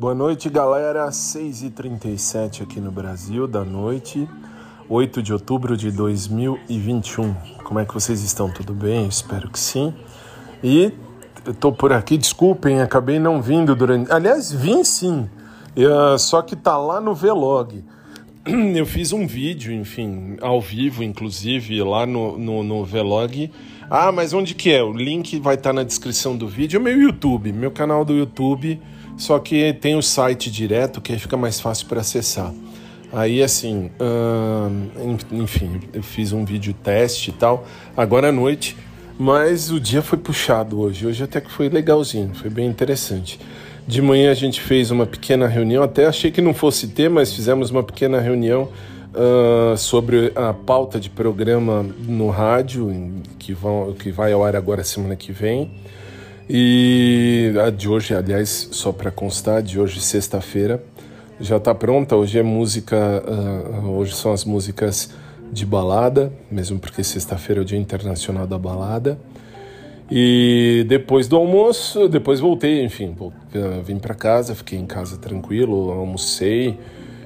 Boa noite, galera. 6h37 aqui no Brasil da noite, 8 de outubro de 2021. Como é que vocês estão? Tudo bem? Espero que sim. E eu tô por aqui, desculpem, acabei não vindo durante. Aliás, vim sim, uh, só que tá lá no Vlog. Eu fiz um vídeo, enfim, ao vivo, inclusive, lá no, no, no Vlog. Ah, mas onde que é? O link vai estar tá na descrição do vídeo. É meu YouTube, meu canal do YouTube. Só que tem o site direto que fica mais fácil para acessar. Aí assim, uh, enfim, eu fiz um vídeo teste e tal, agora à noite, mas o dia foi puxado hoje. Hoje até que foi legalzinho, foi bem interessante. De manhã a gente fez uma pequena reunião, até achei que não fosse ter, mas fizemos uma pequena reunião uh, sobre a pauta de programa no rádio, que, vão, que vai ao ar agora semana que vem. E a de hoje, aliás, só para constar, de hoje, sexta-feira, já está pronta. Hoje é música, uh, hoje são as músicas de balada, mesmo porque sexta-feira é o Dia Internacional da Balada. E depois do almoço, depois voltei, enfim, vim para casa, fiquei em casa tranquilo, almocei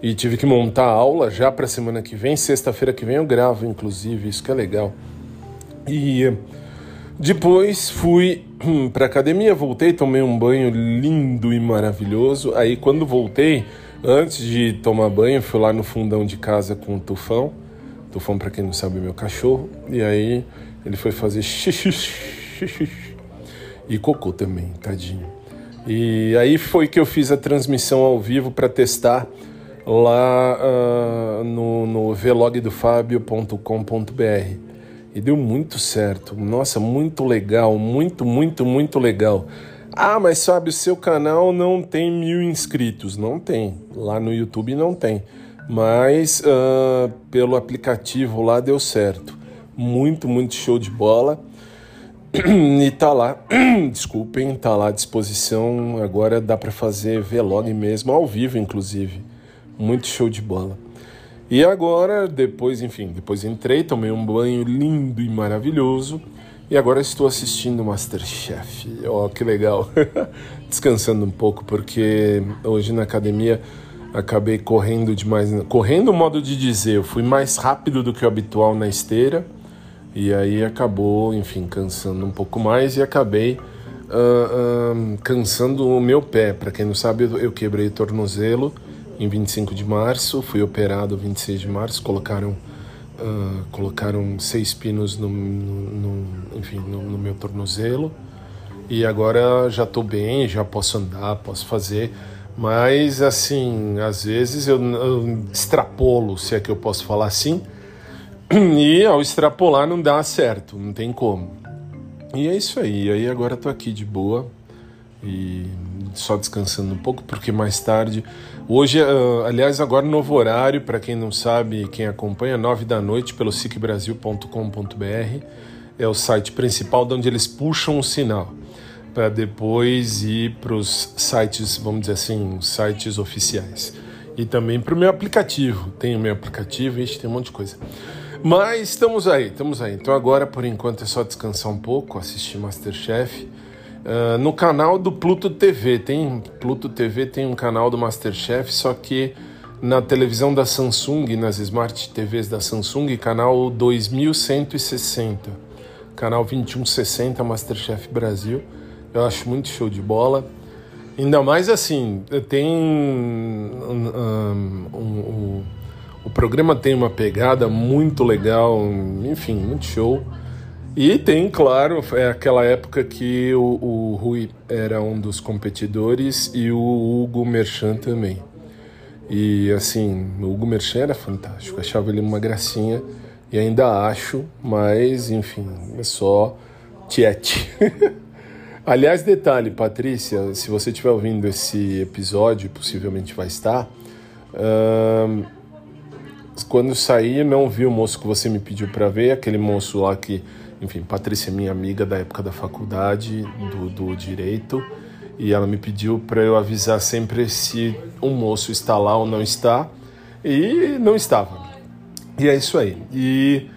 e tive que montar a aula já para semana que vem, sexta-feira que vem eu gravo, inclusive, isso que é legal. E depois fui para academia, voltei, tomei um banho lindo e maravilhoso. Aí quando voltei, antes de tomar banho, fui lá no fundão de casa com o Tufão. Tufão, para quem não sabe, é meu cachorro. E aí ele foi fazer xixi e cocô também, tadinho. E aí foi que eu fiz a transmissão ao vivo para testar lá uh, no, no vlogdofabio.com.br. E deu muito certo. Nossa, muito legal, muito, muito, muito legal. Ah, mas sabe, o seu canal não tem mil inscritos. Não tem. Lá no YouTube não tem. Mas uh, pelo aplicativo lá deu certo. Muito, muito show de bola. E tá lá, desculpem, tá lá à disposição. Agora dá para fazer vlog mesmo, ao vivo, inclusive. Muito show de bola. E agora, depois, enfim, depois entrei, tomei um banho lindo e maravilhoso. E agora estou assistindo Masterchef. Ó, oh, que legal. Descansando um pouco, porque hoje na academia acabei correndo demais. Correndo, modo de dizer, eu fui mais rápido do que o habitual na esteira e aí acabou, enfim, cansando um pouco mais e acabei uh, uh, cansando o meu pé. Para quem não sabe, eu quebrei o tornozelo em 25 de março, fui operado 26 de março, colocaram uh, colocaram seis pinos no, no, no enfim, no, no, meu tornozelo e agora já estou bem, já posso andar, posso fazer, mas assim, às vezes eu, eu extrapolo, se é que eu posso falar assim, e ao extrapolar não dá certo, não tem como. E é isso aí. Aí agora tô aqui de boa e só descansando um pouco porque mais tarde, hoje, uh, aliás, agora novo horário para quem não sabe, quem acompanha, nove da noite pelo sicbrasil.com.br é o site principal de onde eles puxam o sinal para depois ir para os sites, vamos dizer assim, sites oficiais e também para o meu aplicativo. Tem o meu aplicativo, e tem um monte de coisa. Mas estamos aí, estamos aí. Então agora, por enquanto, é só descansar um pouco, assistir Masterchef. Uh, no canal do Pluto TV, tem Pluto TV tem um canal do Masterchef, só que na televisão da Samsung, nas Smart TVs da Samsung, canal 2160, canal 2160 Masterchef Brasil. Eu acho muito show de bola. Ainda mais assim, tem um, um, um, o programa tem uma pegada muito legal, enfim, muito show. E tem, claro, é aquela época que o, o Rui era um dos competidores e o Hugo Merchan também. E assim, o Hugo Merchan era fantástico, achava ele uma gracinha e ainda acho, mas enfim, é só tiete. Aliás, detalhe, Patrícia, se você estiver ouvindo esse episódio, possivelmente vai estar. Uh, quando saí, não vi o moço que você me pediu para ver, aquele moço lá que, enfim, Patrícia é minha amiga da época da faculdade, do, do direito, e ela me pediu para eu avisar sempre se um moço está lá ou não está, e não estava. E é isso aí. E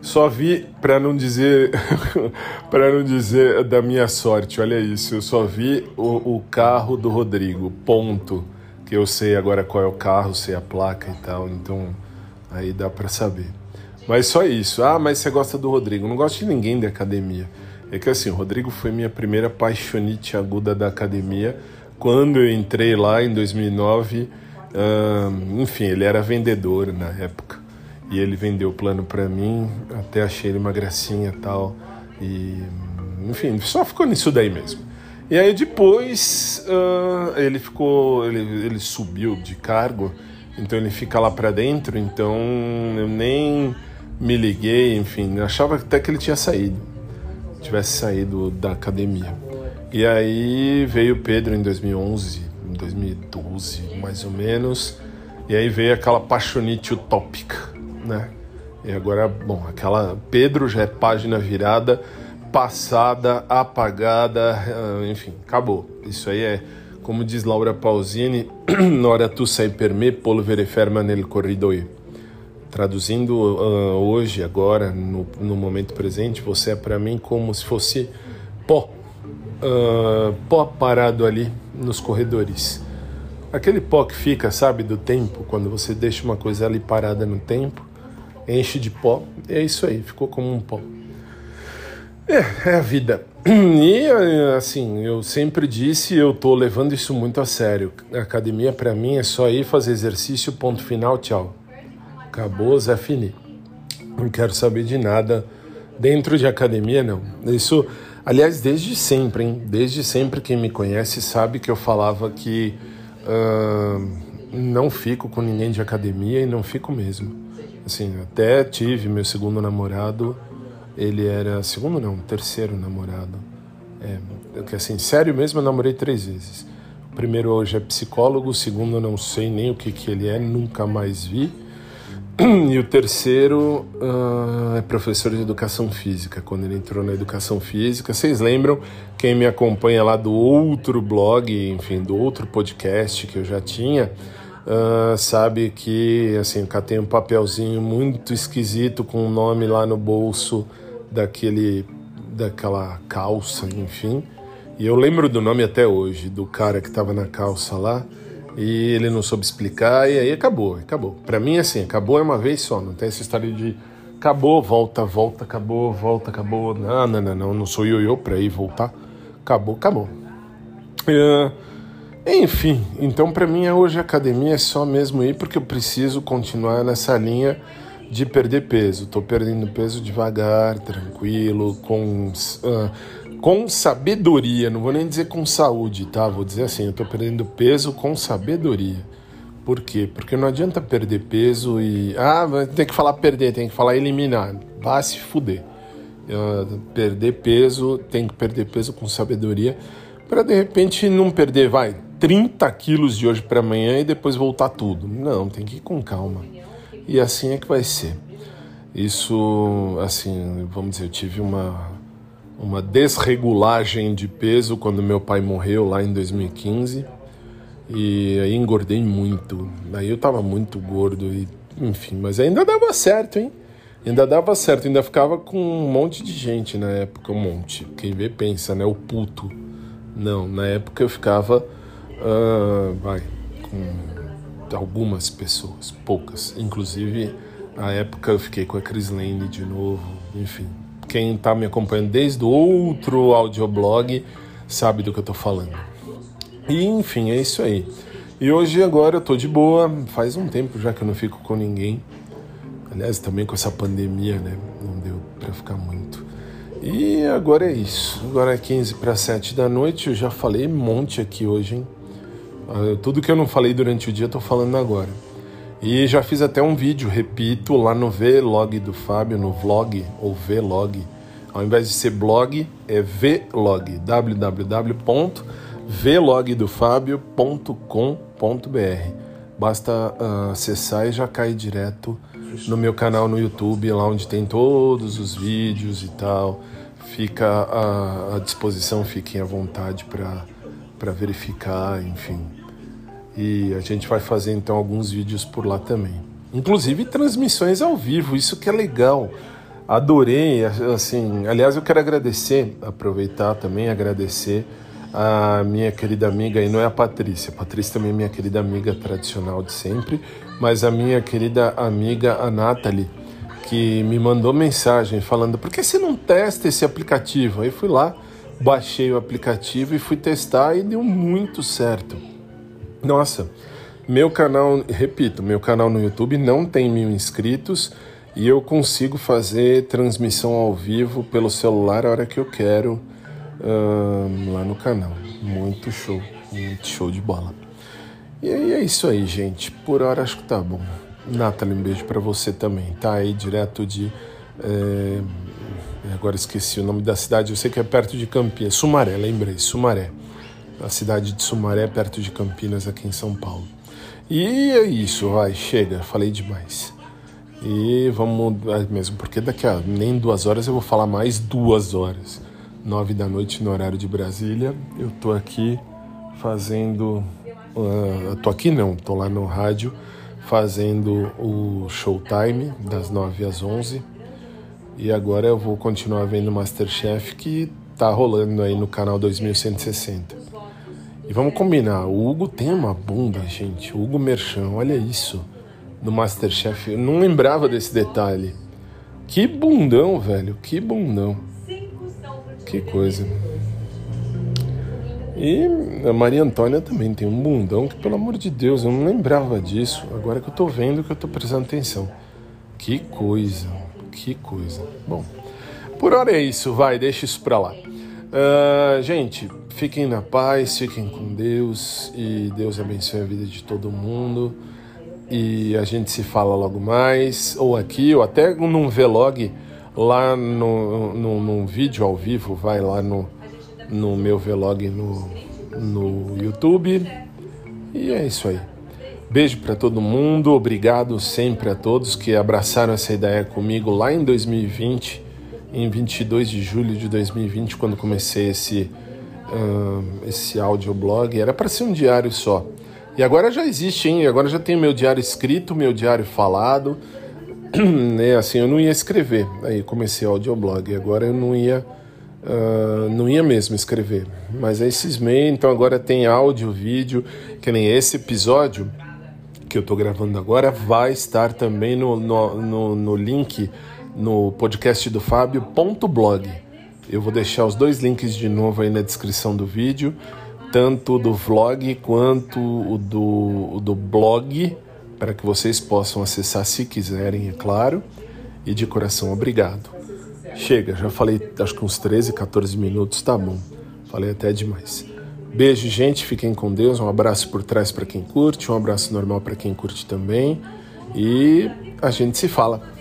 Só vi, para não dizer, para não dizer da minha sorte, olha isso, eu só vi o, o, carro do Rodrigo, ponto. Que eu sei agora qual é o carro, sei a placa e tal, então aí dá para saber. Mas só isso. Ah, mas você gosta do Rodrigo? Não gosto de ninguém da academia. É que assim, o Rodrigo foi minha primeira paixonite aguda da academia. Quando eu entrei lá em 2009, enfim, ele era vendedor na época e ele vendeu o plano para mim, até achei ele uma gracinha e tal. E, enfim, só ficou nisso daí mesmo. E aí depois uh, ele ficou, ele, ele subiu de cargo, então ele fica lá para dentro, então eu nem me liguei, enfim, achava até que ele tinha saído, tivesse saído da academia. E aí veio Pedro em 2011, em 2012, mais ou menos, e aí veio aquela paixonite utópica né? E agora, bom, aquela Pedro já é página virada, passada, apagada, ah, enfim, acabou. Isso aí é, como diz Laura Pausini, Nora tu sai per me, polvere ferma nel corridoio. Traduzindo uh, hoje, agora, no, no, momento presente, você é para mim como se fosse pó, uh, pó parado ali nos corredores. Aquele pó que fica, sabe, do tempo, quando você deixa uma coisa ali parada no tempo, enche de pó. É isso aí, ficou como um pó. É, é a vida. E assim, eu sempre disse, eu tô levando isso muito a sério. A academia para mim é só ir fazer exercício, ponto final, tchau. Acabou, Zé Fini. Não quero saber de nada dentro de academia, não. Isso, aliás, desde sempre, hein? Desde sempre quem me conhece sabe que eu falava que uh, não fico com ninguém de academia e não fico mesmo. Assim, até tive meu segundo namorado, ele era segundo não, terceiro namorado. É, que assim, sério mesmo, eu namorei três vezes. O primeiro hoje é psicólogo, o segundo não sei nem o que que ele é, nunca mais vi. E o terceiro uh, é professor de educação física. Quando ele entrou na educação física, vocês lembram? Quem me acompanha lá do outro blog, enfim, do outro podcast que eu já tinha, Uh, sabe que assim, cá tem um papelzinho muito esquisito com o um nome lá no bolso daquele daquela calça, enfim. E eu lembro do nome até hoje, do cara que estava na calça lá, e ele não soube explicar, e aí acabou, acabou. Para mim, assim, acabou é uma vez só, não tem essa história de acabou, volta, volta, acabou, volta, acabou. Não, não, não, não, não sou eu para ir voltar. Acabou, acabou. Uh, enfim, então para mim hoje a academia é só mesmo ir porque eu preciso continuar nessa linha de perder peso. Estou perdendo peso devagar, tranquilo, com, uh, com sabedoria. Não vou nem dizer com saúde, tá? Vou dizer assim, eu estou perdendo peso com sabedoria. Por quê? Porque não adianta perder peso e. Ah, tem que falar perder, tem que falar eliminar. Vá se fuder. Uh, perder peso, tem que perder peso com sabedoria para de repente não perder, vai, 30 quilos de hoje para amanhã e depois voltar tudo. Não, tem que ir com calma. E assim é que vai ser. Isso, assim, vamos dizer, eu tive uma, uma desregulagem de peso quando meu pai morreu lá em 2015 e aí engordei muito. Aí eu tava muito gordo e enfim, mas ainda dava certo, hein? Ainda dava certo, ainda ficava com um monte de gente na época, um monte. Quem vê pensa, né? O puto. Não, na época eu ficava Uh, vai, com algumas pessoas, poucas. Inclusive, a época eu fiquei com a Chris Lane de novo. Enfim, quem está me acompanhando desde o outro audioblog sabe do que eu estou falando. E enfim, é isso aí. E hoje agora eu tô de boa, faz um tempo já que eu não fico com ninguém. Aliás, também com essa pandemia, né? Não deu para ficar muito. E agora é isso. Agora é 15 para 7 da noite. Eu já falei um monte aqui hoje, hein? Ah, tudo que eu não falei durante o dia, estou falando agora. E já fiz até um vídeo, repito, lá no Vlog do Fábio, no vlog ou Vlog. Ao invés de ser blog, é Vlog, www.vlogdofabio.com.br. Basta uh, acessar e já cai direto no meu canal no YouTube, lá onde tem todos os vídeos e tal. Fica à, à disposição, fiquem à vontade para verificar, enfim. E a gente vai fazer então alguns vídeos por lá também. Inclusive transmissões ao vivo, isso que é legal. Adorei, assim, aliás, eu quero agradecer, aproveitar também, agradecer a minha querida amiga, e não é a Patrícia, a Patrícia também é minha querida amiga tradicional de sempre, mas a minha querida amiga, a Nathalie, que me mandou mensagem falando: por que você não testa esse aplicativo? Aí fui lá, baixei o aplicativo e fui testar e deu muito certo. Nossa, meu canal, repito, meu canal no YouTube não tem mil inscritos e eu consigo fazer transmissão ao vivo pelo celular a hora que eu quero lá no canal. Muito show, muito show de bola. E aí é isso aí, gente. Por hora acho que tá bom. Nathalie, um beijo para você também. Tá aí direto de. É... Agora esqueci o nome da cidade, eu sei que é perto de Campinas. Sumaré, lembrei, Sumaré. A cidade de Sumaré, perto de Campinas, aqui em São Paulo. E é isso, vai, chega, falei demais. E vamos, é mesmo, porque daqui a nem duas horas eu vou falar mais duas horas. Nove da noite no horário de Brasília. Eu tô aqui fazendo. Uh, tô aqui não, tô lá no rádio fazendo o Showtime das 9 às 11. E agora eu vou continuar vendo Masterchef que tá rolando aí no canal 2160. E vamos combinar, o Hugo tem uma bunda, gente. O Hugo Merchan, olha isso. No Masterchef, eu não lembrava desse detalhe. Que bundão, velho, que bundão. Que coisa. E a Maria Antônia também tem um bundão que, pelo amor de Deus, eu não lembrava disso. Agora que eu tô vendo que eu tô prestando atenção. Que coisa, que coisa. Bom, por hora é isso, vai, deixa isso pra lá. Uh, gente, fiquem na paz, fiquem com Deus e Deus abençoe a vida de todo mundo. E a gente se fala logo mais, ou aqui, ou até num vlog lá no, no, num vídeo ao vivo, vai lá no no meu vlog no, no YouTube. E é isso aí. Beijo para todo mundo, obrigado sempre a todos que abraçaram essa ideia comigo lá em 2020, em 22 de julho de 2020, quando comecei esse, uh, esse audioblog. Era para ser um diário só. E agora já existe, hein? Agora já tem meu diário escrito, meu diário falado. né? Assim, eu não ia escrever. Aí comecei o audioblog. Agora eu não ia Uh, não ia mesmo escrever, mas aí cismei, então agora tem áudio, vídeo, que nem esse episódio que eu estou gravando agora vai estar também no, no, no, no link no podcast do Fábio.blog. Eu vou deixar os dois links de novo aí na descrição do vídeo, tanto do vlog quanto o do, o do blog, para que vocês possam acessar se quiserem, é claro. E de coração, obrigado. Chega, já falei acho que uns 13, 14 minutos, tá bom. Falei até demais. Beijo, gente, fiquem com Deus. Um abraço por trás para quem curte, um abraço normal para quem curte também. E a gente se fala.